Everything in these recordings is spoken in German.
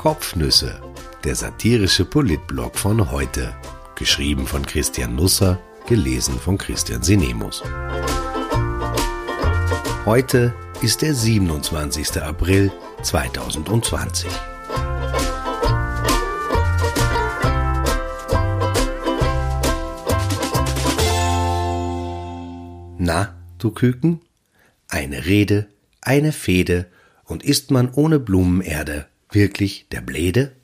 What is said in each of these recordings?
Kopfnüsse, der satirische Politblog von heute. Geschrieben von Christian Nusser, gelesen von Christian Sinemus. Heute ist der 27. April 2020. Na, du Küken? Eine Rede, eine Fehde, und ist man ohne Blumenerde wirklich der Blede?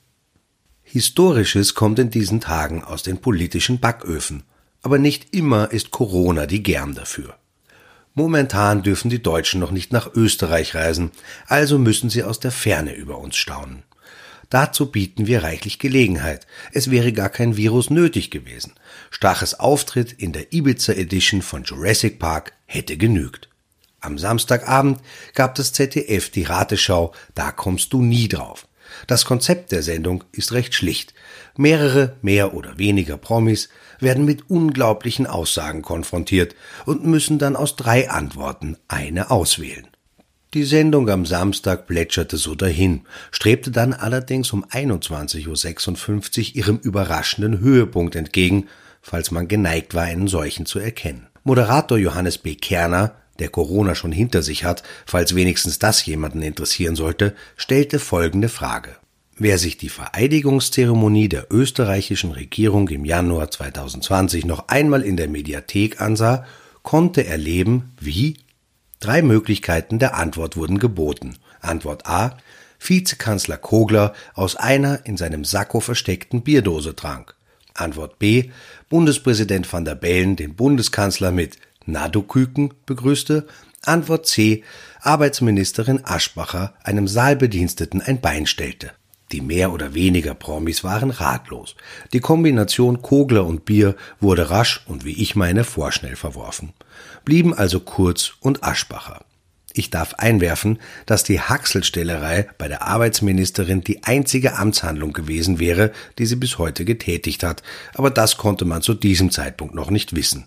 Historisches kommt in diesen Tagen aus den politischen Backöfen, aber nicht immer ist Corona die Germ dafür. Momentan dürfen die Deutschen noch nicht nach Österreich reisen, also müssen sie aus der Ferne über uns staunen. Dazu bieten wir reichlich Gelegenheit. Es wäre gar kein Virus nötig gewesen. Straches Auftritt in der Ibiza Edition von Jurassic Park hätte genügt. Am Samstagabend gab das ZDF die Rateschau Da kommst du nie drauf. Das Konzept der Sendung ist recht schlicht. Mehrere, mehr oder weniger Promis werden mit unglaublichen Aussagen konfrontiert und müssen dann aus drei Antworten eine auswählen. Die Sendung am Samstag plätscherte so dahin, strebte dann allerdings um 21.56 Uhr ihrem überraschenden Höhepunkt entgegen, falls man geneigt war, einen solchen zu erkennen. Moderator Johannes B. Kerner der Corona schon hinter sich hat, falls wenigstens das jemanden interessieren sollte, stellte folgende Frage. Wer sich die Vereidigungszeremonie der österreichischen Regierung im Januar 2020 noch einmal in der Mediathek ansah, konnte erleben, wie Drei Möglichkeiten der Antwort wurden geboten. Antwort A. Vizekanzler Kogler aus einer in seinem Sakko versteckten Bierdose trank. Antwort B. Bundespräsident van der Bellen den Bundeskanzler mit Nadoküken begrüßte. Antwort C. Arbeitsministerin Aschbacher einem Saalbediensteten ein Bein stellte. Die mehr oder weniger Promis waren ratlos. Die Kombination Kogler und Bier wurde rasch und wie ich meine vorschnell verworfen. Blieben also Kurz und Aschbacher. Ich darf einwerfen, dass die Haxelstellerei bei der Arbeitsministerin die einzige Amtshandlung gewesen wäre, die sie bis heute getätigt hat, aber das konnte man zu diesem Zeitpunkt noch nicht wissen.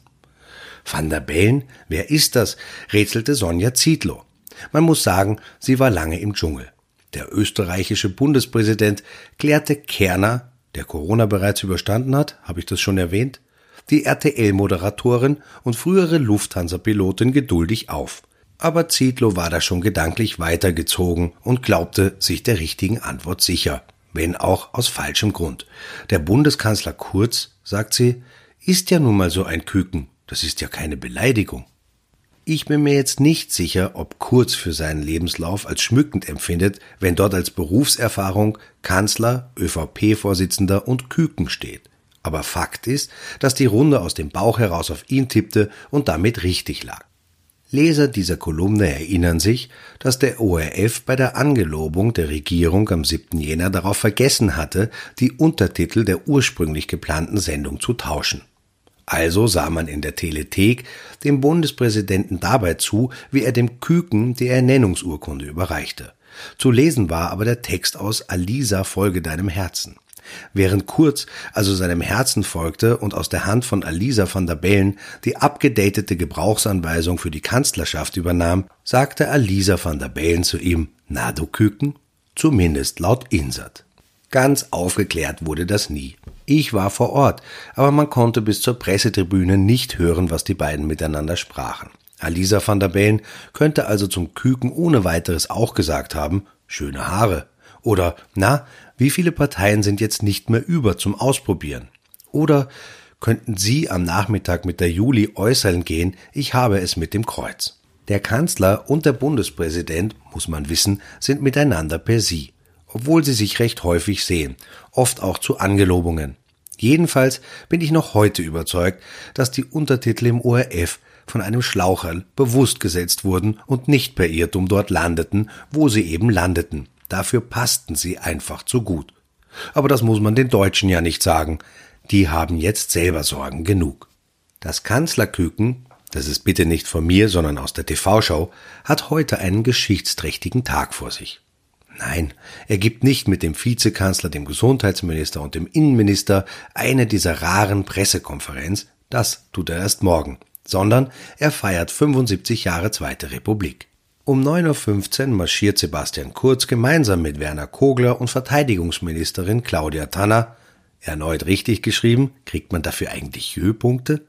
Van der Bellen? Wer ist das? rätselte Sonja Zietlow. Man muss sagen, sie war lange im Dschungel. Der österreichische Bundespräsident klärte Kerner, der Corona bereits überstanden hat, habe ich das schon erwähnt, die RTL-Moderatorin und frühere Lufthansa-Pilotin geduldig auf. Aber Zietlow war da schon gedanklich weitergezogen und glaubte sich der richtigen Antwort sicher, wenn auch aus falschem Grund. Der Bundeskanzler Kurz, sagt sie, ist ja nun mal so ein Küken, das ist ja keine Beleidigung. Ich bin mir jetzt nicht sicher, ob Kurz für seinen Lebenslauf als schmückend empfindet, wenn dort als Berufserfahrung Kanzler, ÖVP-Vorsitzender und Küken steht. Aber Fakt ist, dass die Runde aus dem Bauch heraus auf ihn tippte und damit richtig lag. Leser dieser Kolumne erinnern sich, dass der ORF bei der Angelobung der Regierung am 7. Jänner darauf vergessen hatte, die Untertitel der ursprünglich geplanten Sendung zu tauschen. Also sah man in der Telethek dem Bundespräsidenten dabei zu, wie er dem Küken die Ernennungsurkunde überreichte. Zu lesen war aber der Text aus Alisa folge deinem Herzen. Während Kurz also seinem Herzen folgte und aus der Hand von Alisa van der Bellen die abgedatete Gebrauchsanweisung für die Kanzlerschaft übernahm, sagte Alisa van der Bellen zu ihm, na du Küken? Zumindest laut Insert. Ganz aufgeklärt wurde das nie. Ich war vor Ort, aber man konnte bis zur Pressetribüne nicht hören, was die beiden miteinander sprachen. Alisa van der Bellen könnte also zum Küken ohne weiteres auch gesagt haben, schöne Haare. Oder, na, wie viele Parteien sind jetzt nicht mehr über zum Ausprobieren? Oder könnten Sie am Nachmittag mit der Juli äußern gehen, ich habe es mit dem Kreuz. Der Kanzler und der Bundespräsident, muss man wissen, sind miteinander per Sie obwohl sie sich recht häufig sehen, oft auch zu Angelobungen. Jedenfalls bin ich noch heute überzeugt, dass die Untertitel im ORF von einem Schlaucherl bewusst gesetzt wurden und nicht per Irrtum dort landeten, wo sie eben landeten. Dafür passten sie einfach zu gut. Aber das muss man den Deutschen ja nicht sagen. Die haben jetzt selber Sorgen genug. Das Kanzlerküken, das ist bitte nicht von mir, sondern aus der TV-Schau, hat heute einen geschichtsträchtigen Tag vor sich. Nein, er gibt nicht mit dem Vizekanzler, dem Gesundheitsminister und dem Innenminister eine dieser raren Pressekonferenz, das tut er erst morgen, sondern er feiert 75 Jahre Zweite Republik. Um 9.15 Uhr marschiert Sebastian Kurz gemeinsam mit Werner Kogler und Verteidigungsministerin Claudia Tanner, erneut richtig geschrieben, kriegt man dafür eigentlich Höhepunkte,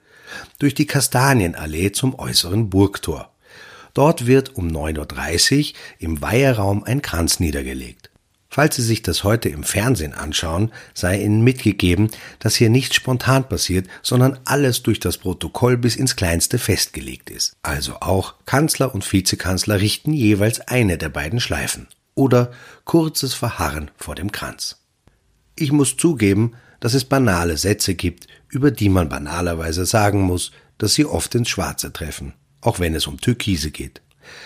durch die Kastanienallee zum äußeren Burgtor. Dort wird um 9.30 Uhr im Weiheraum ein Kranz niedergelegt. Falls Sie sich das heute im Fernsehen anschauen, sei Ihnen mitgegeben, dass hier nicht spontan passiert, sondern alles durch das Protokoll bis ins Kleinste festgelegt ist. Also auch Kanzler und Vizekanzler richten jeweils eine der beiden Schleifen. Oder kurzes Verharren vor dem Kranz. Ich muss zugeben, dass es banale Sätze gibt, über die man banalerweise sagen muss, dass sie oft ins Schwarze treffen, auch wenn es um Türkise geht.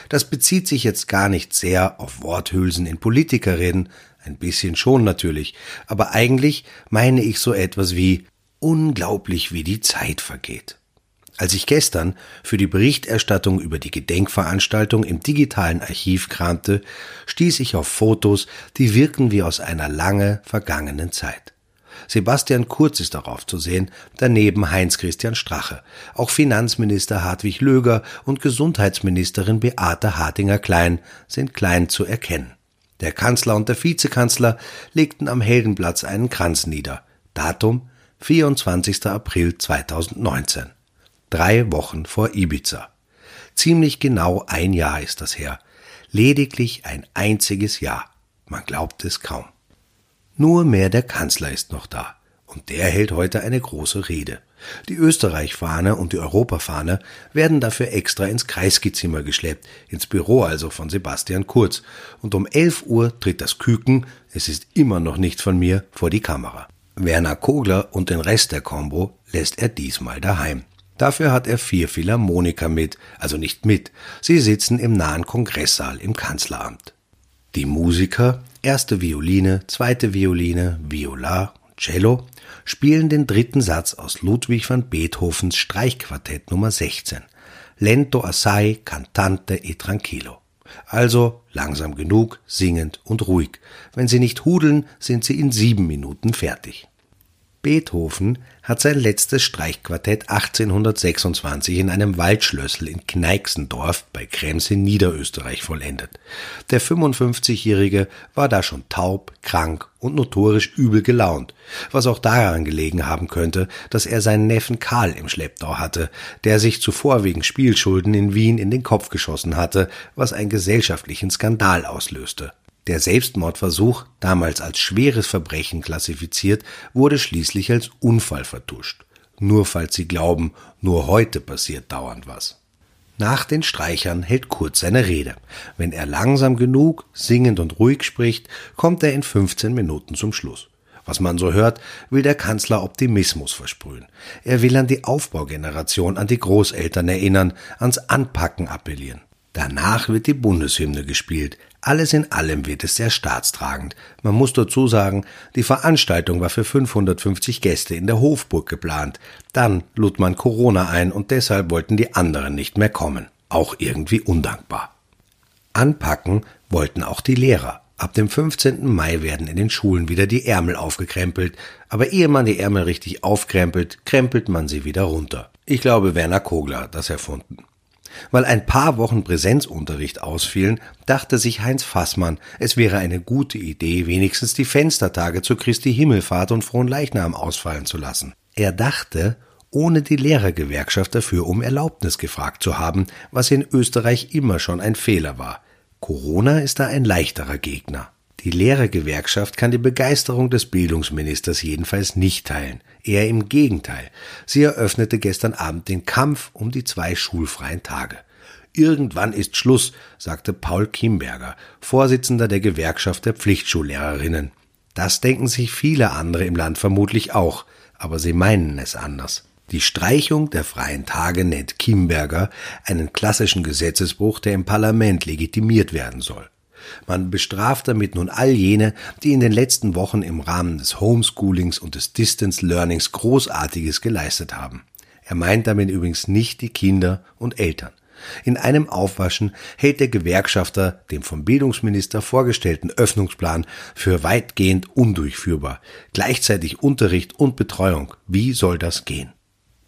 Das bezieht sich jetzt gar nicht sehr auf Worthülsen in Politikerreden, ein bisschen schon natürlich, aber eigentlich meine ich so etwas wie unglaublich, wie die Zeit vergeht. Als ich gestern für die Berichterstattung über die Gedenkveranstaltung im digitalen Archiv kramte, stieß ich auf Fotos, die wirken wie aus einer lange vergangenen Zeit. Sebastian Kurz ist darauf zu sehen, daneben Heinz-Christian Strache. Auch Finanzminister Hartwig Löger und Gesundheitsministerin Beate Hartinger-Klein sind klein zu erkennen. Der Kanzler und der Vizekanzler legten am Heldenplatz einen Kranz nieder. Datum 24. April 2019. Drei Wochen vor Ibiza. Ziemlich genau ein Jahr ist das her. Lediglich ein einziges Jahr. Man glaubt es kaum. Nur mehr der Kanzler ist noch da. Und der hält heute eine große Rede. Die Österreich-Fahne und die Europafahne werden dafür extra ins Kreisky-Zimmer geschleppt, ins Büro also von Sebastian Kurz. Und um 11 Uhr tritt das Küken, es ist immer noch nicht von mir, vor die Kamera. Werner Kogler und den Rest der Combo lässt er diesmal daheim. Dafür hat er vier Philharmoniker mit, also nicht mit. Sie sitzen im nahen Kongresssaal im Kanzleramt. Die Musiker, erste Violine, zweite Violine, Viola, Cello, spielen den dritten Satz aus Ludwig van Beethovens Streichquartett Nummer 16. Lento assai, cantante e tranquillo. Also langsam genug, singend und ruhig. Wenn Sie nicht hudeln, sind Sie in sieben Minuten fertig. Beethoven hat sein letztes Streichquartett 1826 in einem Waldschlössel in Kneixendorf bei Krems in Niederösterreich vollendet. Der 55-Jährige war da schon taub, krank und notorisch übel gelaunt, was auch daran gelegen haben könnte, dass er seinen Neffen Karl im Schlepptau hatte, der sich zuvor wegen Spielschulden in Wien in den Kopf geschossen hatte, was einen gesellschaftlichen Skandal auslöste. Der Selbstmordversuch, damals als schweres Verbrechen klassifiziert, wurde schließlich als Unfall vertuscht. Nur falls Sie glauben, nur heute passiert dauernd was. Nach den Streichern hält Kurz seine Rede. Wenn er langsam genug, singend und ruhig spricht, kommt er in 15 Minuten zum Schluss. Was man so hört, will der Kanzler Optimismus versprühen. Er will an die Aufbaugeneration, an die Großeltern erinnern, ans Anpacken appellieren. Danach wird die Bundeshymne gespielt. Alles in allem wird es sehr staatstragend. Man muss dazu sagen, die Veranstaltung war für 550 Gäste in der Hofburg geplant. Dann lud man Corona ein und deshalb wollten die anderen nicht mehr kommen. Auch irgendwie undankbar. Anpacken wollten auch die Lehrer. Ab dem 15. Mai werden in den Schulen wieder die Ärmel aufgekrempelt, aber ehe man die Ärmel richtig aufkrempelt, krempelt man sie wieder runter. Ich glaube, Werner Kogler hat das erfunden. Weil ein paar Wochen Präsenzunterricht ausfielen, dachte sich Heinz Fassmann, es wäre eine gute Idee, wenigstens die Fenstertage zu Christi Himmelfahrt und Frohen Leichnam ausfallen zu lassen. Er dachte, ohne die Lehrergewerkschaft dafür um Erlaubnis gefragt zu haben, was in Österreich immer schon ein Fehler war. Corona ist da ein leichterer Gegner. Die Lehrergewerkschaft kann die Begeisterung des Bildungsministers jedenfalls nicht teilen. Eher im Gegenteil. Sie eröffnete gestern Abend den Kampf um die zwei schulfreien Tage. Irgendwann ist Schluss, sagte Paul Kimberger, Vorsitzender der Gewerkschaft der Pflichtschullehrerinnen. Das denken sich viele andere im Land vermutlich auch, aber sie meinen es anders. Die Streichung der freien Tage nennt Kimberger einen klassischen Gesetzesbruch, der im Parlament legitimiert werden soll. Man bestraft damit nun all jene, die in den letzten Wochen im Rahmen des Homeschoolings und des Distance Learnings Großartiges geleistet haben. Er meint damit übrigens nicht die Kinder und Eltern. In einem Aufwaschen hält der Gewerkschafter den vom Bildungsminister vorgestellten Öffnungsplan für weitgehend undurchführbar. Gleichzeitig Unterricht und Betreuung. Wie soll das gehen?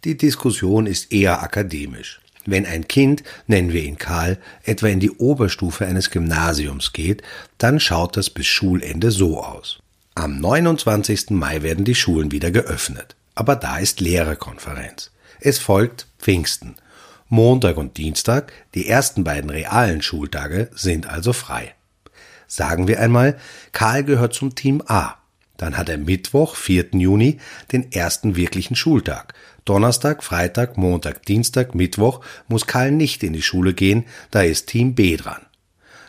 Die Diskussion ist eher akademisch. Wenn ein Kind, nennen wir ihn Karl, etwa in die Oberstufe eines Gymnasiums geht, dann schaut das bis Schulende so aus. Am 29. Mai werden die Schulen wieder geöffnet. Aber da ist Lehrerkonferenz. Es folgt Pfingsten. Montag und Dienstag, die ersten beiden realen Schultage, sind also frei. Sagen wir einmal, Karl gehört zum Team A. Dann hat er Mittwoch, 4. Juni, den ersten wirklichen Schultag. Donnerstag, Freitag, Montag, Dienstag, Mittwoch muss Karl nicht in die Schule gehen, da ist Team B dran.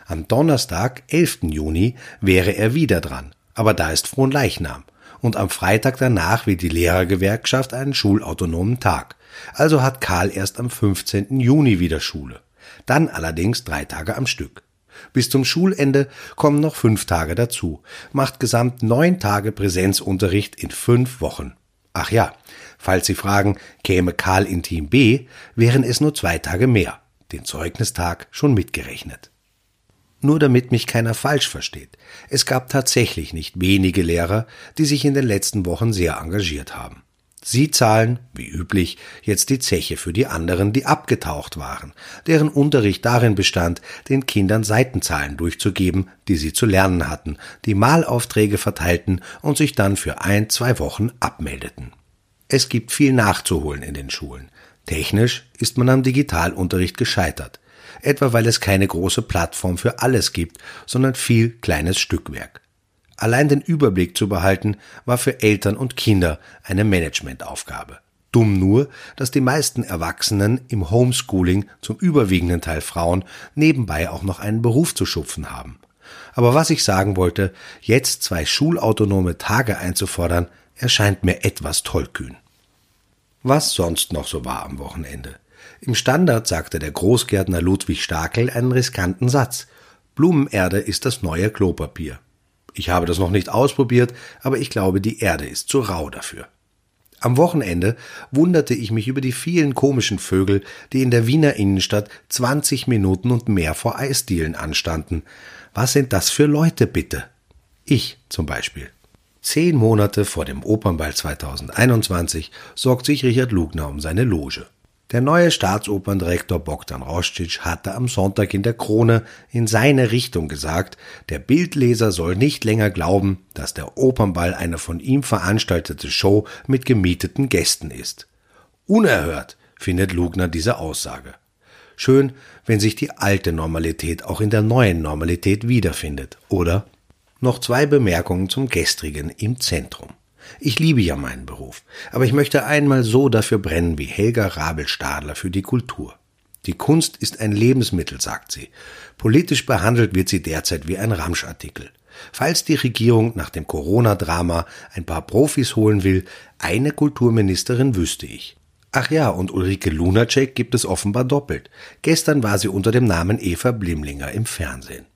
Am Donnerstag, 11. Juni, wäre er wieder dran, aber da ist Fronleichnam. Und am Freitag danach will die Lehrergewerkschaft einen schulautonomen Tag. Also hat Karl erst am 15. Juni wieder Schule. Dann allerdings drei Tage am Stück. Bis zum Schulende kommen noch fünf Tage dazu, macht gesamt neun Tage Präsenzunterricht in fünf Wochen. Ach ja, falls Sie fragen, käme Karl in Team B, wären es nur zwei Tage mehr, den Zeugnistag schon mitgerechnet. Nur damit mich keiner falsch versteht. Es gab tatsächlich nicht wenige Lehrer, die sich in den letzten Wochen sehr engagiert haben. Sie zahlen, wie üblich, jetzt die Zeche für die anderen, die abgetaucht waren, deren Unterricht darin bestand, den Kindern Seitenzahlen durchzugeben, die sie zu lernen hatten, die Malaufträge verteilten und sich dann für ein, zwei Wochen abmeldeten. Es gibt viel nachzuholen in den Schulen. Technisch ist man am Digitalunterricht gescheitert, etwa weil es keine große Plattform für alles gibt, sondern viel kleines Stückwerk. Allein den Überblick zu behalten, war für Eltern und Kinder eine Managementaufgabe. Dumm nur, dass die meisten Erwachsenen im Homeschooling, zum überwiegenden Teil Frauen, nebenbei auch noch einen Beruf zu schupfen haben. Aber was ich sagen wollte, jetzt zwei schulautonome Tage einzufordern, erscheint mir etwas tollkühn. Was sonst noch so war am Wochenende. Im Standard sagte der Großgärtner Ludwig Stakel einen riskanten Satz. Blumenerde ist das neue Klopapier. Ich habe das noch nicht ausprobiert, aber ich glaube, die Erde ist zu rau dafür. Am Wochenende wunderte ich mich über die vielen komischen Vögel, die in der Wiener Innenstadt 20 Minuten und mehr vor Eisdielen anstanden. Was sind das für Leute bitte? Ich zum Beispiel. Zehn Monate vor dem Opernball 2021 sorgt sich Richard Lugner um seine Loge. Der neue Staatsoperndirektor Bogdan Rostic hatte am Sonntag in der Krone in seine Richtung gesagt, der Bildleser soll nicht länger glauben, dass der Opernball eine von ihm veranstaltete Show mit gemieteten Gästen ist. Unerhört findet Lugner diese Aussage. Schön, wenn sich die alte Normalität auch in der neuen Normalität wiederfindet, oder? Noch zwei Bemerkungen zum gestrigen im Zentrum. Ich liebe ja meinen Beruf, aber ich möchte einmal so dafür brennen wie Helga Rabel-Stadler für die Kultur. Die Kunst ist ein Lebensmittel, sagt sie. Politisch behandelt wird sie derzeit wie ein Ramschartikel. Falls die Regierung nach dem Corona-Drama ein paar Profis holen will, eine Kulturministerin wüsste ich. Ach ja, und Ulrike Lunacek gibt es offenbar doppelt. Gestern war sie unter dem Namen Eva Blimlinger im Fernsehen.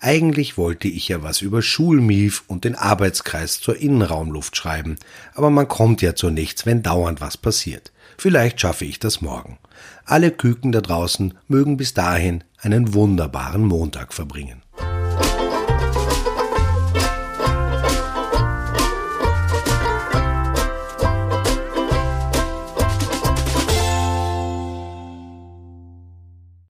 Eigentlich wollte ich ja was über Schulmief und den Arbeitskreis zur Innenraumluft schreiben, aber man kommt ja zu nichts, wenn dauernd was passiert. Vielleicht schaffe ich das morgen. Alle Küken da draußen mögen bis dahin einen wunderbaren Montag verbringen.